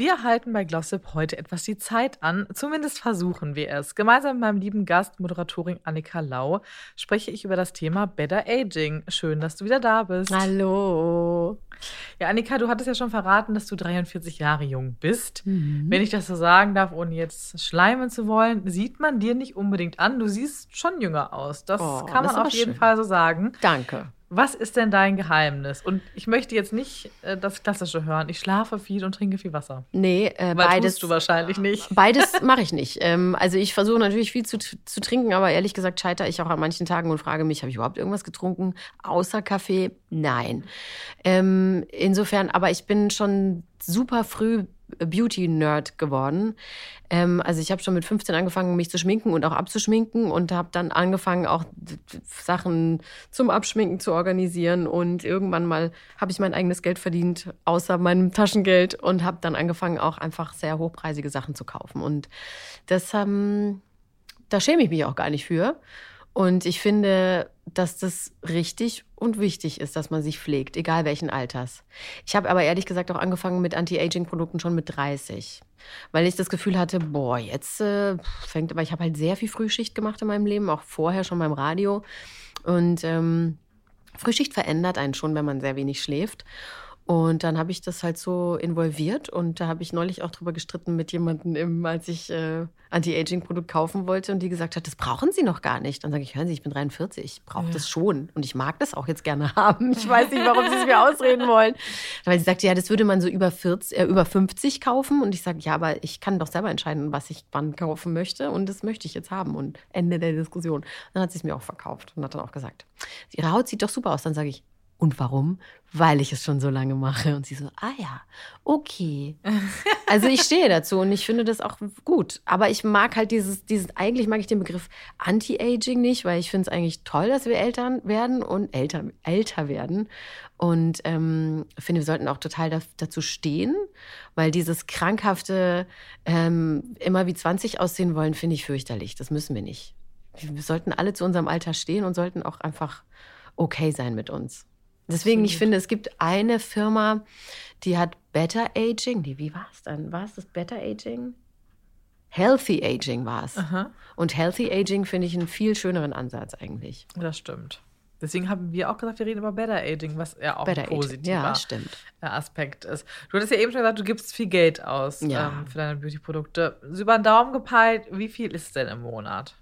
Wir halten bei Glossip heute etwas die Zeit an. Zumindest versuchen wir es. Gemeinsam mit meinem lieben Gast, Moderatorin Annika Lau, spreche ich über das Thema Better Aging. Schön, dass du wieder da bist. Hallo. Ja, Annika, du hattest ja schon verraten, dass du 43 Jahre jung bist. Mhm. Wenn ich das so sagen darf, ohne jetzt schleimen zu wollen, sieht man dir nicht unbedingt an. Du siehst schon jünger aus. Das oh, kann man das auf jeden schön. Fall so sagen. Danke. Was ist denn dein Geheimnis? Und ich möchte jetzt nicht äh, das Klassische hören. Ich schlafe viel und trinke viel Wasser. Nee, äh, beides. Tust du wahrscheinlich nicht. Beides mache ich nicht. Ähm, also ich versuche natürlich viel zu, zu trinken, aber ehrlich gesagt scheitere ich auch an manchen Tagen und frage mich, habe ich überhaupt irgendwas getrunken? Außer Kaffee? Nein. Ähm, insofern, aber ich bin schon super früh Beauty-Nerd geworden. Ähm, also ich habe schon mit 15 angefangen, mich zu schminken und auch abzuschminken und habe dann angefangen, auch Sachen zum Abschminken zu organisieren. Und irgendwann mal habe ich mein eigenes Geld verdient, außer meinem Taschengeld, und habe dann angefangen, auch einfach sehr hochpreisige Sachen zu kaufen. Und das, ähm, da schäme ich mich auch gar nicht für. Und ich finde, dass das richtig und wichtig ist, dass man sich pflegt, egal welchen Alters. Ich habe aber ehrlich gesagt auch angefangen mit Anti-Aging-Produkten schon mit 30, weil ich das Gefühl hatte, boah, jetzt äh, fängt, aber ich habe halt sehr viel Frühschicht gemacht in meinem Leben, auch vorher schon beim Radio. Und ähm, Frühschicht verändert einen schon, wenn man sehr wenig schläft. Und dann habe ich das halt so involviert und da habe ich neulich auch drüber gestritten mit jemandem, als ich äh, Anti-Aging-Produkt kaufen wollte und die gesagt hat, das brauchen Sie noch gar nicht. Dann sage ich, hören Sie, ich bin 43, ich brauche ja. das schon und ich mag das auch jetzt gerne haben. Ich weiß nicht, warum Sie es mir ausreden wollen. Weil sie sagte, ja, das würde man so über, 40, äh, über 50 kaufen und ich sage, ja, aber ich kann doch selber entscheiden, was ich wann kaufen möchte und das möchte ich jetzt haben und Ende der Diskussion. Dann hat sie es mir auch verkauft und hat dann auch gesagt, Ihre Haut sieht doch super aus. Dann sage ich, und warum? Weil ich es schon so lange mache. Und sie so, ah ja, okay. Also ich stehe dazu und ich finde das auch gut. Aber ich mag halt dieses, dieses, eigentlich mag ich den Begriff Anti-Aging nicht, weil ich finde es eigentlich toll, dass wir Eltern werden und älter, älter werden. Und ähm, finde, wir sollten auch total da, dazu stehen, weil dieses krankhafte, ähm, immer wie 20 aussehen wollen, finde ich fürchterlich. Das müssen wir nicht. Wir sollten alle zu unserem Alter stehen und sollten auch einfach okay sein mit uns. Deswegen, ich finde, es gibt eine Firma, die hat Better Aging. Die, wie war es dann? War es das Better Aging? Healthy Aging war es. Und Healthy Aging finde ich einen viel schöneren Ansatz eigentlich. Das stimmt. Deswegen haben wir auch gesagt, wir reden über Better Aging, was ja auch Better ein positiver ja, stimmt. Aspekt ist. Du hattest ja eben schon gesagt, du gibst viel Geld aus ja. ähm, für deine Beauty-Produkte. Über den Daumen gepeilt, wie viel ist denn im Monat?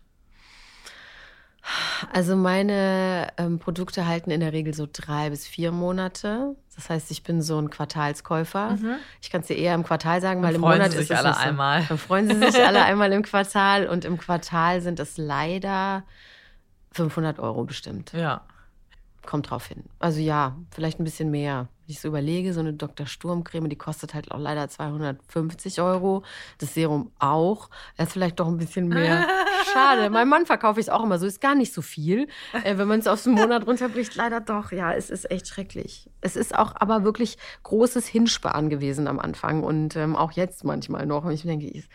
Also meine ähm, Produkte halten in der Regel so drei bis vier Monate. Das heißt, ich bin so ein Quartalskäufer. Mhm. Ich kann es dir eher im Quartal sagen, weil im Monat sie sich ist alle es einmal. Dann freuen sie sich alle einmal im Quartal und im Quartal sind es leider 500 Euro bestimmt. Ja. Kommt drauf hin. Also ja, vielleicht ein bisschen mehr ich so überlege, so eine Dr. Sturmcreme, die kostet halt auch leider 250 Euro. Das Serum auch. Das ist vielleicht doch ein bisschen mehr. Schade. Meinem Mann verkaufe ich es auch immer so. Ist gar nicht so viel. Äh, wenn man es auf den Monat runterbricht, leider doch. Ja, es ist echt schrecklich. Es ist auch aber wirklich großes Hinsparen gewesen am Anfang und ähm, auch jetzt manchmal noch. Und ich denke, es,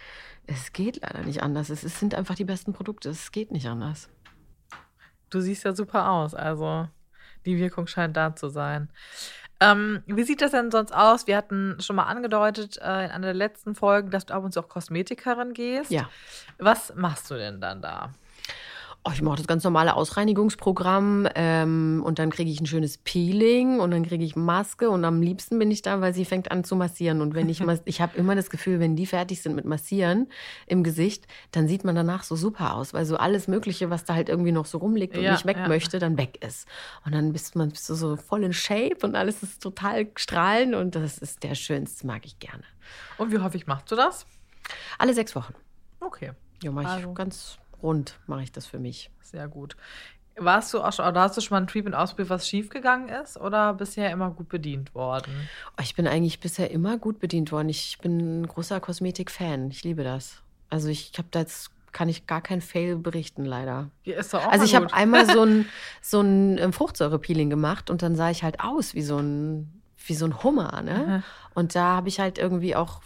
es geht leider nicht anders. Es, es sind einfach die besten Produkte. Es geht nicht anders. Du siehst ja super aus. Also die Wirkung scheint da zu sein. Ähm, wie sieht das denn sonst aus? Wir hatten schon mal angedeutet äh, in einer der letzten Folgen, dass du ab und zu auch Kosmetikerin gehst. Ja. Was machst du denn dann da? Oh, ich mache das ganz normale Ausreinigungsprogramm ähm, und dann kriege ich ein schönes Peeling und dann kriege ich Maske und am liebsten bin ich da, weil sie fängt an zu massieren und wenn ich ich habe immer das Gefühl, wenn die fertig sind mit massieren im Gesicht, dann sieht man danach so super aus, weil so alles Mögliche, was da halt irgendwie noch so rumliegt und ja, nicht weg ja. möchte, dann weg ist und dann bist man bist du so voll in Shape und alles ist total strahlend und das ist der schönste, mag ich gerne. Und wie häufig machst du das? Alle sechs Wochen. Okay. Ja, mache ich also. ganz rund mache ich das für mich. Sehr gut. Warst du auch schon, oder hast du schon mal ein Treatment ausprobiert, was schiefgegangen ist oder bisher immer gut bedient worden? Oh, ich bin eigentlich bisher immer gut bedient worden. Ich bin ein großer Kosmetik-Fan. Ich liebe das. Also ich habe da jetzt kann ich gar kein Fail berichten, leider. Ja, ist doch auch also ich habe einmal so ein, so ein ähm, Fruchtsäure-Peeling gemacht und dann sah ich halt aus wie so ein wie so ein Hummer, ne? Und da habe ich halt irgendwie auch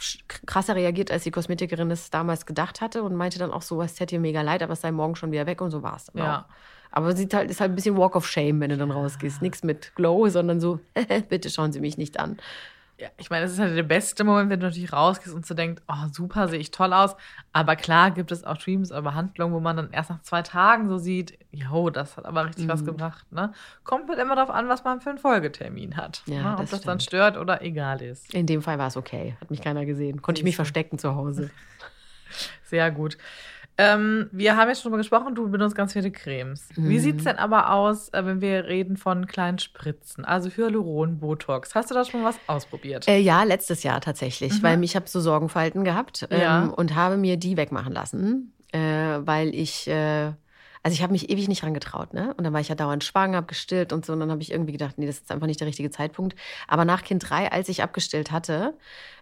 krasser reagiert, als die Kosmetikerin es damals gedacht hatte und meinte dann auch so, es täte ihr mega leid, aber es sei morgen schon wieder weg und so war es dann ja. auch. Aber es halt, ist halt ein bisschen Walk of Shame, wenn du dann rausgehst. Nichts mit Glow, sondern so, bitte schauen Sie mich nicht an. Ja, ich meine, es ist halt der beste Moment, wenn du natürlich rausgehst und so denkst, oh, super, sehe ich toll aus. Aber klar gibt es auch Dreams oder Behandlungen, wo man dann erst nach zwei Tagen so sieht, jo, das hat aber richtig mhm. was gebracht. Ne? Kommt halt immer darauf an, was man für einen Folgetermin hat. Ja, ne? Ob das, das dann stört oder egal ist. In dem Fall war es okay. Hat mich keiner gesehen. Konnte ich mich verstecken zu Hause. Sehr gut. Ähm, wir haben jetzt schon mal gesprochen, du benutzt ganz viele Cremes. Mhm. Wie sieht es denn aber aus, äh, wenn wir reden von kleinen Spritzen? Also Hyaluron, Botox. Hast du da schon was ausprobiert? Äh, ja, letztes Jahr tatsächlich, mhm. weil ich habe so Sorgenfalten gehabt ähm, ja. und habe mir die wegmachen lassen, äh, weil ich äh, also ich habe mich ewig nicht rangetraut, ne? Und dann war ich ja dauernd schwanger, habe gestillt und so. Und dann habe ich irgendwie gedacht, nee, das ist einfach nicht der richtige Zeitpunkt. Aber nach Kind 3, als ich abgestillt hatte,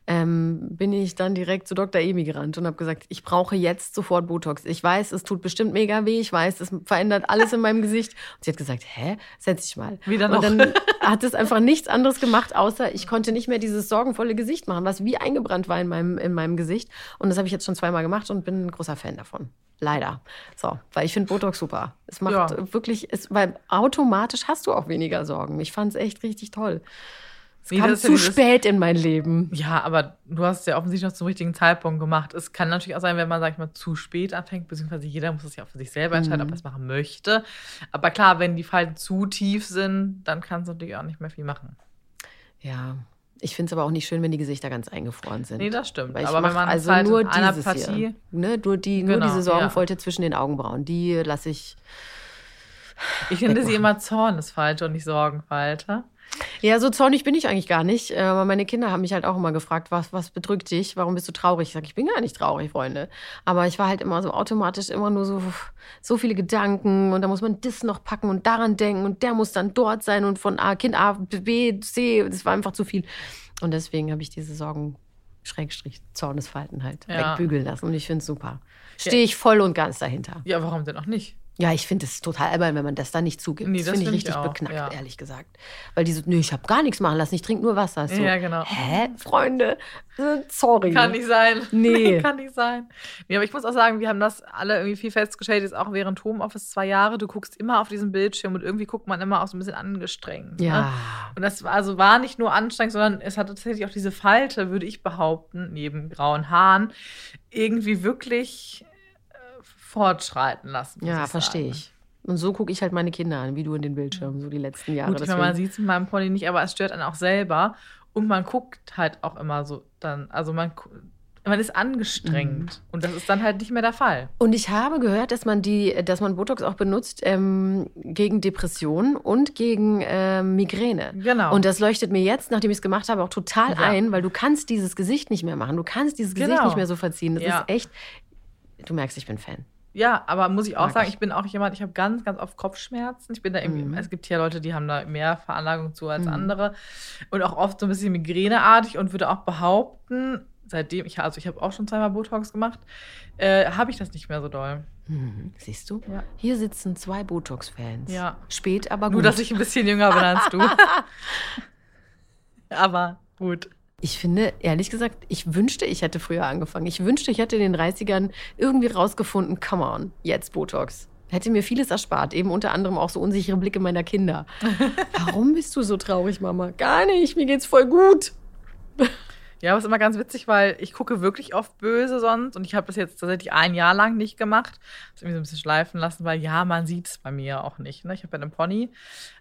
ähm, bin ich dann direkt zu Dr. Emi gerannt und habe gesagt, ich brauche jetzt sofort Botox. Ich weiß, es tut bestimmt mega weh. Ich weiß, es verändert alles in meinem Gesicht. Und sie hat gesagt, hä, setz dich mal. Wieder noch. Und dann hat es einfach nichts anderes gemacht, außer ich konnte nicht mehr dieses sorgenvolle Gesicht machen, was wie eingebrannt war in meinem, in meinem Gesicht. Und das habe ich jetzt schon zweimal gemacht und bin ein großer Fan davon. Leider. So, weil ich finde Botox super. Es macht ja. wirklich, es, weil automatisch hast du auch weniger Sorgen. Ich fand es echt richtig toll. Es nee, kam zu ja spät in mein Leben. Ja, aber du hast es ja offensichtlich noch zum richtigen Zeitpunkt gemacht. Es kann natürlich auch sein, wenn man, sag ich mal, zu spät anfängt, beziehungsweise jeder muss es ja auch für sich selber entscheiden, mhm. ob er es machen möchte. Aber klar, wenn die Falten zu tief sind, dann kannst du natürlich auch nicht mehr viel machen. Ja, ich finde es aber auch nicht schön, wenn die Gesichter ganz eingefroren sind. Nee, das stimmt. Aber wenn man also halt nur dieses Partie, hier, ne, nur, die, genau, nur diese Sorgenfalte ja. zwischen den Augenbrauen, die lasse ich. Ich finde sie immer Zornesfalte und nicht Sorgenfalte. Ja, so zornig bin ich eigentlich gar nicht. Äh, aber meine Kinder haben mich halt auch immer gefragt, was, was bedrückt dich? Warum bist du traurig? Ich sage, ich bin gar nicht traurig, Freunde. Aber ich war halt immer so automatisch immer nur so, so viele Gedanken und da muss man das noch packen und daran denken und der muss dann dort sein und von A, Kind A, B, C, das war einfach zu viel. Und deswegen habe ich diese Sorgen, Schrägstrich, Zornesfalten halt ja. wegbügeln lassen und ich finde es super. Stehe ich voll und ganz dahinter. Ja, warum denn auch nicht? Ja, ich finde es total albern, wenn man das da nicht zugibt. Nee, das, das finde ich richtig ich beknackt, ja. ehrlich gesagt. Weil die so, nö, ich habe gar nichts machen lassen, ich trinke nur Wasser. So, ja, genau. Hä, Freunde? Äh, sorry. Kann nicht sein. Nee. Kann nicht sein. Nee, aber ich muss auch sagen, wir haben das alle irgendwie viel festgestellt, jetzt auch während Homeoffice zwei Jahre. Du guckst immer auf diesen Bildschirm und irgendwie guckt man immer auch so ein bisschen angestrengt. Ne? Ja. Ne? Und das war, also war nicht nur anstrengend, sondern es hat tatsächlich auch diese Falte, würde ich behaupten, neben grauen Haaren, irgendwie wirklich fortschreiten lassen. Ja, verstehe ich. Und so gucke ich halt meine Kinder an, wie du in den Bildschirmen, so die letzten Jahre. Gut, meine, man sieht es in meinem Pony nicht, aber es stört einen auch selber. Und man guckt halt auch immer so dann, also man, man ist angestrengt. Mhm. Und das ist dann halt nicht mehr der Fall. Und ich habe gehört, dass man die, dass man Botox auch benutzt ähm, gegen Depressionen und gegen äh, Migräne. Genau. Und das leuchtet mir jetzt, nachdem ich es gemacht habe, auch total ja. ein, weil du kannst dieses Gesicht nicht mehr machen. Du kannst dieses genau. Gesicht nicht mehr so verziehen. Das ja. ist echt. Du merkst, ich bin Fan. Ja, aber muss ich auch Mag sagen, ich. ich bin auch jemand, ich habe ganz, ganz oft Kopfschmerzen. Ich bin da irgendwie, mhm. es gibt hier Leute, die haben da mehr Veranlagung zu als mhm. andere. Und auch oft so ein bisschen migräneartig und würde auch behaupten, seitdem ich, also ich habe auch schon zweimal Botox gemacht, äh, habe ich das nicht mehr so doll. Mhm. Siehst du? Ja. Hier sitzen zwei Botox-Fans. Ja. Spät, aber gut. Nur, dass ich ein bisschen jünger bin als du. aber gut. Ich finde, ehrlich gesagt, ich wünschte, ich hätte früher angefangen. Ich wünschte, ich hätte in den 30ern irgendwie rausgefunden, come on, jetzt Botox. Hätte mir vieles erspart, eben unter anderem auch so unsichere Blicke meiner Kinder. Warum bist du so traurig, Mama? Gar nicht, mir geht's voll gut. Ja, aber es ist immer ganz witzig, weil ich gucke wirklich oft böse sonst und ich habe das jetzt tatsächlich ein Jahr lang nicht gemacht. Das irgendwie so ein bisschen schleifen lassen, weil ja, man sieht es bei mir auch nicht. Ne? Ich habe ja einen Pony.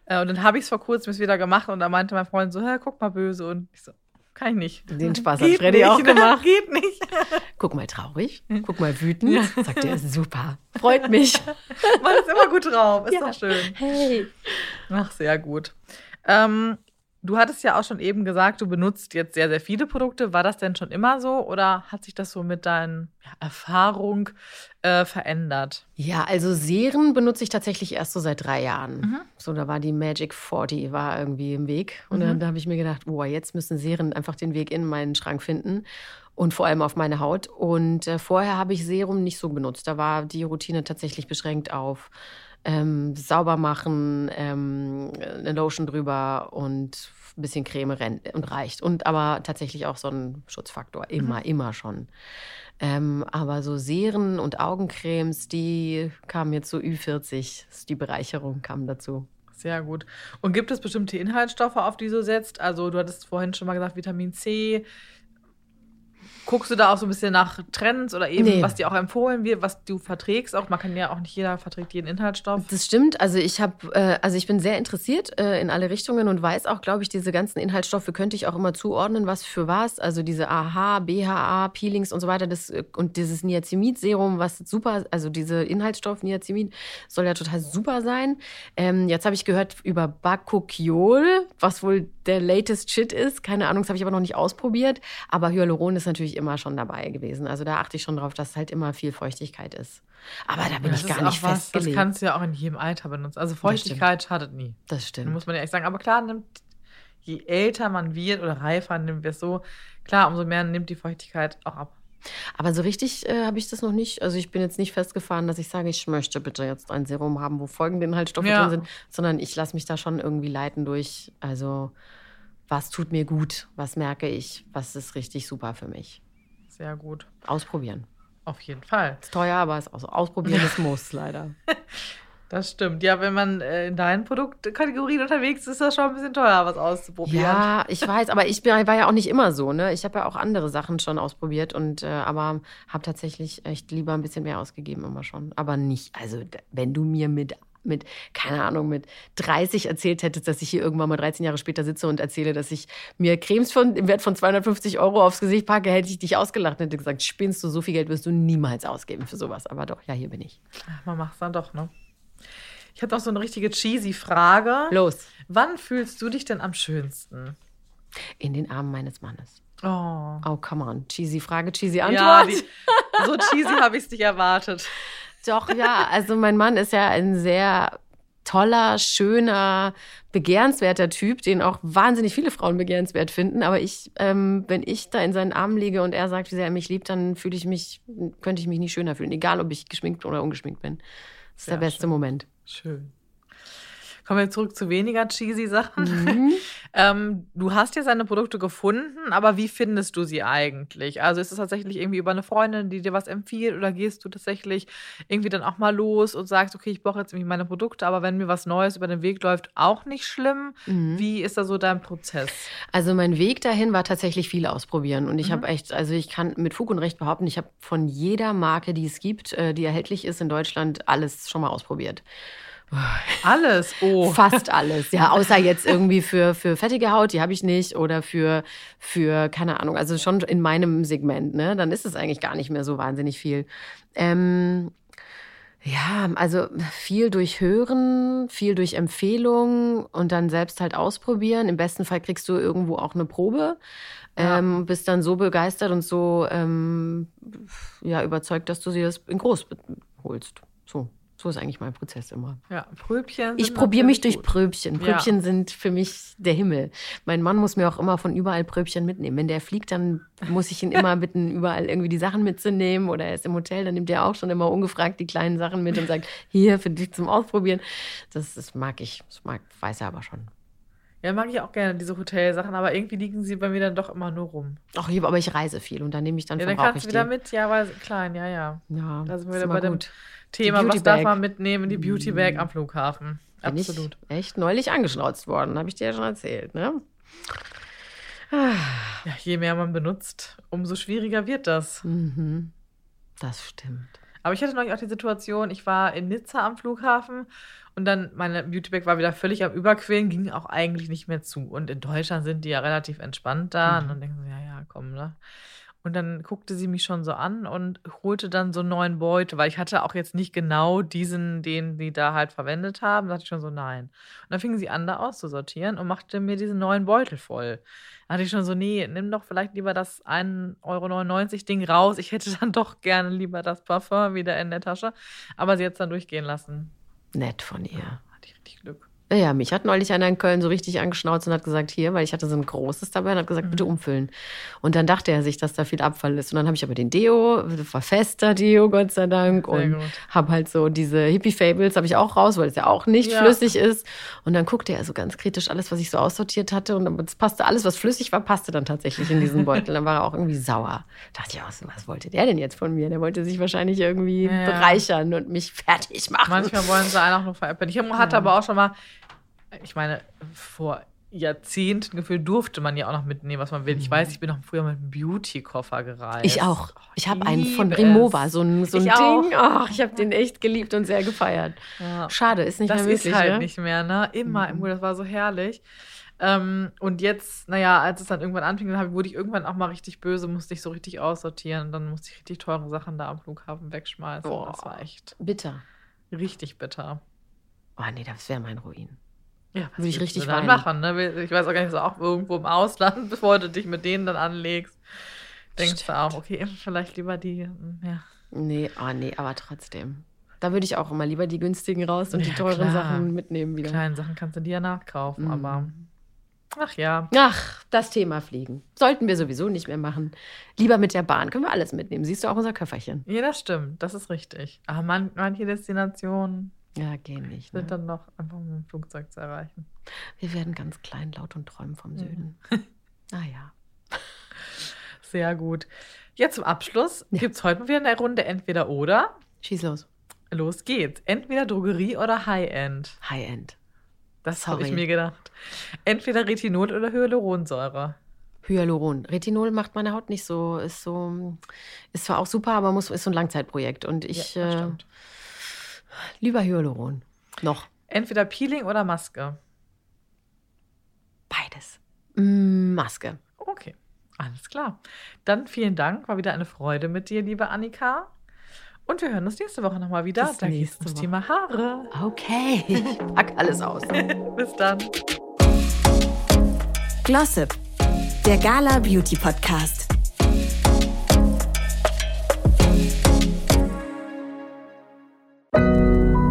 Äh, und dann habe ich es vor kurzem wieder gemacht und da meinte mein Freund so, hä, guck mal böse. Und ich so, kann ich nicht. Den Spaß hat Freddy nicht, auch gemacht. Geht nicht. Guck mal traurig, guck mal wütend. Ja. Sagt er, super. Freut mich. Man ist immer gut drauf. Ist ja. doch schön. Hey. Ach, sehr gut. Ähm, Du hattest ja auch schon eben gesagt, du benutzt jetzt sehr, sehr viele Produkte. War das denn schon immer so oder hat sich das so mit deiner ja, Erfahrung äh, verändert? Ja, also Serien benutze ich tatsächlich erst so seit drei Jahren. Mhm. So, da war die Magic 40 war irgendwie im Weg. Und mhm. dann da habe ich mir gedacht, boah, jetzt müssen Serien einfach den Weg in meinen Schrank finden und vor allem auf meine Haut. Und äh, vorher habe ich Serum nicht so benutzt. Da war die Routine tatsächlich beschränkt auf ähm, sauber machen, ähm, eine Lotion drüber und ein bisschen Creme und reicht. Und aber tatsächlich auch so ein Schutzfaktor, immer, mhm. immer schon. Ähm, aber so Seren und Augencremes, die kamen jetzt so Ü40, die Bereicherung kam dazu. Sehr gut. Und gibt es bestimmte Inhaltsstoffe, auf die du setzt? Also du hattest vorhin schon mal gesagt, Vitamin C, Guckst du da auch so ein bisschen nach Trends oder eben, nee. was dir auch empfohlen wird, was du verträgst? Auch man kann ja auch nicht jeder verträgt jeden Inhaltsstoff. Das stimmt. Also ich habe, äh, also ich bin sehr interessiert äh, in alle Richtungen und weiß auch, glaube ich, diese ganzen Inhaltsstoffe könnte ich auch immer zuordnen, was für was. Also diese AHA, BHA, Peelings und so weiter. Das, und dieses Niacimid-Serum, was super, also diese Inhaltsstoff Niacimid soll ja total super sein. Ähm, jetzt habe ich gehört über Bakuchiol, was wohl der latest Shit ist. Keine Ahnung, das habe ich aber noch nicht ausprobiert. Aber Hyaluron ist natürlich immer schon dabei gewesen. Also da achte ich schon drauf, dass halt immer viel Feuchtigkeit ist. Aber da bin das ich gar nicht was, festgelegt. Das kannst du ja auch in jedem Alter benutzen. Also Feuchtigkeit schadet nie. Das stimmt. muss man ja echt sagen. Aber klar, nimmt, je älter man wird oder reifer, nimmt wir es so, klar, umso mehr nimmt die Feuchtigkeit auch ab. Aber so richtig äh, habe ich das noch nicht. Also ich bin jetzt nicht festgefahren, dass ich sage, ich möchte bitte jetzt ein Serum haben, wo folgende Inhaltsstoffe ja. drin sind, sondern ich lasse mich da schon irgendwie leiten durch. Also was tut mir gut, was merke ich, was ist richtig super für mich. Sehr gut. Ausprobieren. Auf jeden Fall. Ist teuer, aber es auch ausprobieren ist muss leider. Das stimmt. Ja, wenn man äh, in deinen Produktkategorien unterwegs ist, ist das schon ein bisschen teuer, was auszuprobieren. Ja, ich weiß, aber ich war ja auch nicht immer so. Ne? Ich habe ja auch andere Sachen schon ausprobiert und äh, aber habe tatsächlich echt lieber ein bisschen mehr ausgegeben immer schon. Aber nicht, also wenn du mir mit mit, keine Ahnung, mit 30 erzählt hättest, dass ich hier irgendwann mal 13 Jahre später sitze und erzähle, dass ich mir Cremes von, im Wert von 250 Euro aufs Gesicht packe, hätte ich dich ausgelacht und hätte gesagt, spinnst du, so viel Geld wirst du niemals ausgeben für sowas. Aber doch, ja, hier bin ich. Man macht es dann doch, ne? Ich habe noch so eine richtige cheesy Frage. Los. Wann fühlst du dich denn am schönsten? In den Armen meines Mannes. Oh. Oh, come on. Cheesy Frage, cheesy Antwort. Ja, die, so cheesy habe ich es nicht erwartet. Doch, ja. Also mein Mann ist ja ein sehr toller, schöner, begehrenswerter Typ, den auch wahnsinnig viele Frauen begehrenswert finden. Aber ich, ähm, wenn ich da in seinen Armen liege und er sagt, wie sehr er mich liebt, dann fühle ich mich, könnte ich mich nicht schöner fühlen, egal ob ich geschminkt oder ungeschminkt bin. Das ist Sehr der beste schön. Moment. Schön. Kommen wir zurück zu weniger cheesy Sachen. Mhm. ähm, du hast ja seine Produkte gefunden, aber wie findest du sie eigentlich? Also ist es tatsächlich irgendwie über eine Freundin, die dir was empfiehlt, oder gehst du tatsächlich irgendwie dann auch mal los und sagst, okay, ich brauche jetzt irgendwie meine Produkte, aber wenn mir was Neues über den Weg läuft, auch nicht schlimm. Mhm. Wie ist da so dein Prozess? Also mein Weg dahin war tatsächlich viel ausprobieren und ich mhm. habe echt, also ich kann mit Fug und Recht behaupten, ich habe von jeder Marke, die es gibt, äh, die erhältlich ist in Deutschland, alles schon mal ausprobiert. Alles, oh. Fast alles, ja, außer jetzt irgendwie für, für fettige Haut, die habe ich nicht, oder für, für, keine Ahnung, also schon in meinem Segment, ne? Dann ist es eigentlich gar nicht mehr so wahnsinnig viel. Ähm, ja, also viel durch Hören, viel durch Empfehlungen und dann selbst halt ausprobieren. Im besten Fall kriegst du irgendwo auch eine Probe. Ja. Ähm, bist dann so begeistert und so ähm, ja, überzeugt, dass du sie das in groß holst. So. So ist eigentlich mein Prozess immer. Ja, Pröbchen. Ich probiere mich durch Pröbchen. Pröbchen ja. sind für mich der Himmel. Mein Mann muss mir auch immer von überall Pröbchen mitnehmen. Wenn der fliegt, dann muss ich ihn immer bitten, überall irgendwie die Sachen mitzunehmen. Oder er ist im Hotel, dann nimmt er auch schon immer ungefragt die kleinen Sachen mit und sagt, hier für dich zum Ausprobieren. Das, das mag ich. Das mag, weiß er aber schon. Ja, mag ich auch gerne diese Hotelsachen, aber irgendwie liegen sie bei mir dann doch immer nur rum. Ach, aber ich reise viel und dann nehme ich dann Ja, dann kannst du wieder mit, ja, weil klein, ja, ja. Ja, da sind wir wieder bei gut. dem Thema, was darf man mitnehmen die Beauty Bag am Flughafen. Bin Absolut. Echt neulich angeschnauzt worden, habe ich dir ja schon erzählt, ne? Ja, je mehr man benutzt, umso schwieriger wird das. Mhm. Das stimmt. Aber ich hatte neulich auch die Situation, ich war in Nizza am Flughafen und dann meine Beautybag war wieder völlig am Überquillen, ging auch eigentlich nicht mehr zu. Und in Deutschland sind die ja relativ entspannt da. Mhm. Und dann denken sie, ja, ja, komm, ne? Und dann guckte sie mich schon so an und holte dann so einen neuen Beutel, weil ich hatte auch jetzt nicht genau diesen, den die da halt verwendet haben. Da dachte ich schon so, nein. Und dann fingen sie an, da auszusortieren und machte mir diesen neuen Beutel voll. Da hatte ich schon so, nee, nimm doch vielleicht lieber das 1,99 Euro Ding raus. Ich hätte dann doch gerne lieber das Parfum wieder in der Tasche. Aber sie hat es dann durchgehen lassen. Nett von ihr. Ja, hatte ich richtig Glück. Ja, mich hat neulich einer in Köln so richtig angeschnauzt und hat gesagt, hier, weil ich hatte so ein großes dabei und hat gesagt, mhm. bitte umfüllen. Und dann dachte er sich, dass da viel Abfall ist. Und dann habe ich aber den Deo, war fester Deo, Gott sei Dank. Sehr und habe halt so diese Hippie-Fables habe ich auch raus, weil es ja auch nicht ja. flüssig ist. Und dann guckte er so ganz kritisch alles, was ich so aussortiert hatte. Und es passte alles, was flüssig war, passte dann tatsächlich in diesen Beutel. dann war er auch irgendwie sauer. Da dachte ich auch so, was wollte der denn jetzt von mir? Der wollte sich wahrscheinlich irgendwie ja. bereichern und mich fertig machen. Manchmal wollen sie einen auch nur veräppeln. Ich hatte ja. aber auch schon mal ich meine, vor Jahrzehnten gefühlt durfte man ja auch noch mitnehmen, was man will. Ich weiß, ich bin noch früher mit einem Beauty-Koffer gereist. Ich auch. Oh, ich habe einen von Remova, so ein, so ein ich Ding. Ach, ich habe den echt geliebt und sehr gefeiert. Ja. Schade, ist nicht das mehr möglich. Das ist halt ne? nicht mehr, ne? Immer mhm. im das war so herrlich. Ähm, und jetzt, naja, als es dann irgendwann anfing, dann wurde ich irgendwann auch mal richtig böse, musste ich so richtig aussortieren. Und dann musste ich richtig teure Sachen da am Flughafen wegschmeißen. Oh, das war echt bitter. Richtig bitter. Oh nee, das wäre mein Ruin. Ja, würde ich richtig dann machen. Ne? Ich weiß auch gar nicht so, auch irgendwo im Ausland, bevor du dich mit denen dann anlegst, denkst Stimmt. du auch, okay, vielleicht lieber die, ja. Nee, oh nee, aber trotzdem. Da würde ich auch immer lieber die günstigen raus und ja, die teuren klar. Sachen mitnehmen wieder. Die kleinen Sachen kannst du dir ja nachkaufen, mhm. aber ach ja. Ach, das Thema Fliegen. Sollten wir sowieso nicht mehr machen. Lieber mit der Bahn. Können wir alles mitnehmen. Siehst du auch unser Köfferchen. Ja, das stimmt. Das ist richtig. Aber man, manche Destinationen ja, gehen nicht. Sind ne? dann noch einfach mit dem Flugzeug zu erreichen. Wir werden ganz klein, laut und träumen vom Süden. Naja. Ah, Sehr gut. Jetzt zum Abschluss ja. gibt es heute wieder eine Runde entweder oder. Schieß los. Los geht's. Entweder Drogerie oder High-End. High-End. Das habe ich mir gedacht. Entweder Retinol oder Hyaluronsäure. Hyaluron. Retinol macht meine Haut nicht so, ist so, ist zwar auch super, aber muss, ist so ein Langzeitprojekt. Und ich ja, äh, Lieber Hyaluron. Noch. Entweder Peeling oder Maske. Beides. Mm, Maske. Okay, alles klar. Dann vielen Dank. War wieder eine Freude mit dir, liebe Annika. Und wir hören uns nächste Woche nochmal wieder. Bis da geht es ums Thema Haare. Okay, ich pack alles aus. Bis dann. Glossip, der Gala Beauty Podcast. Audio Now.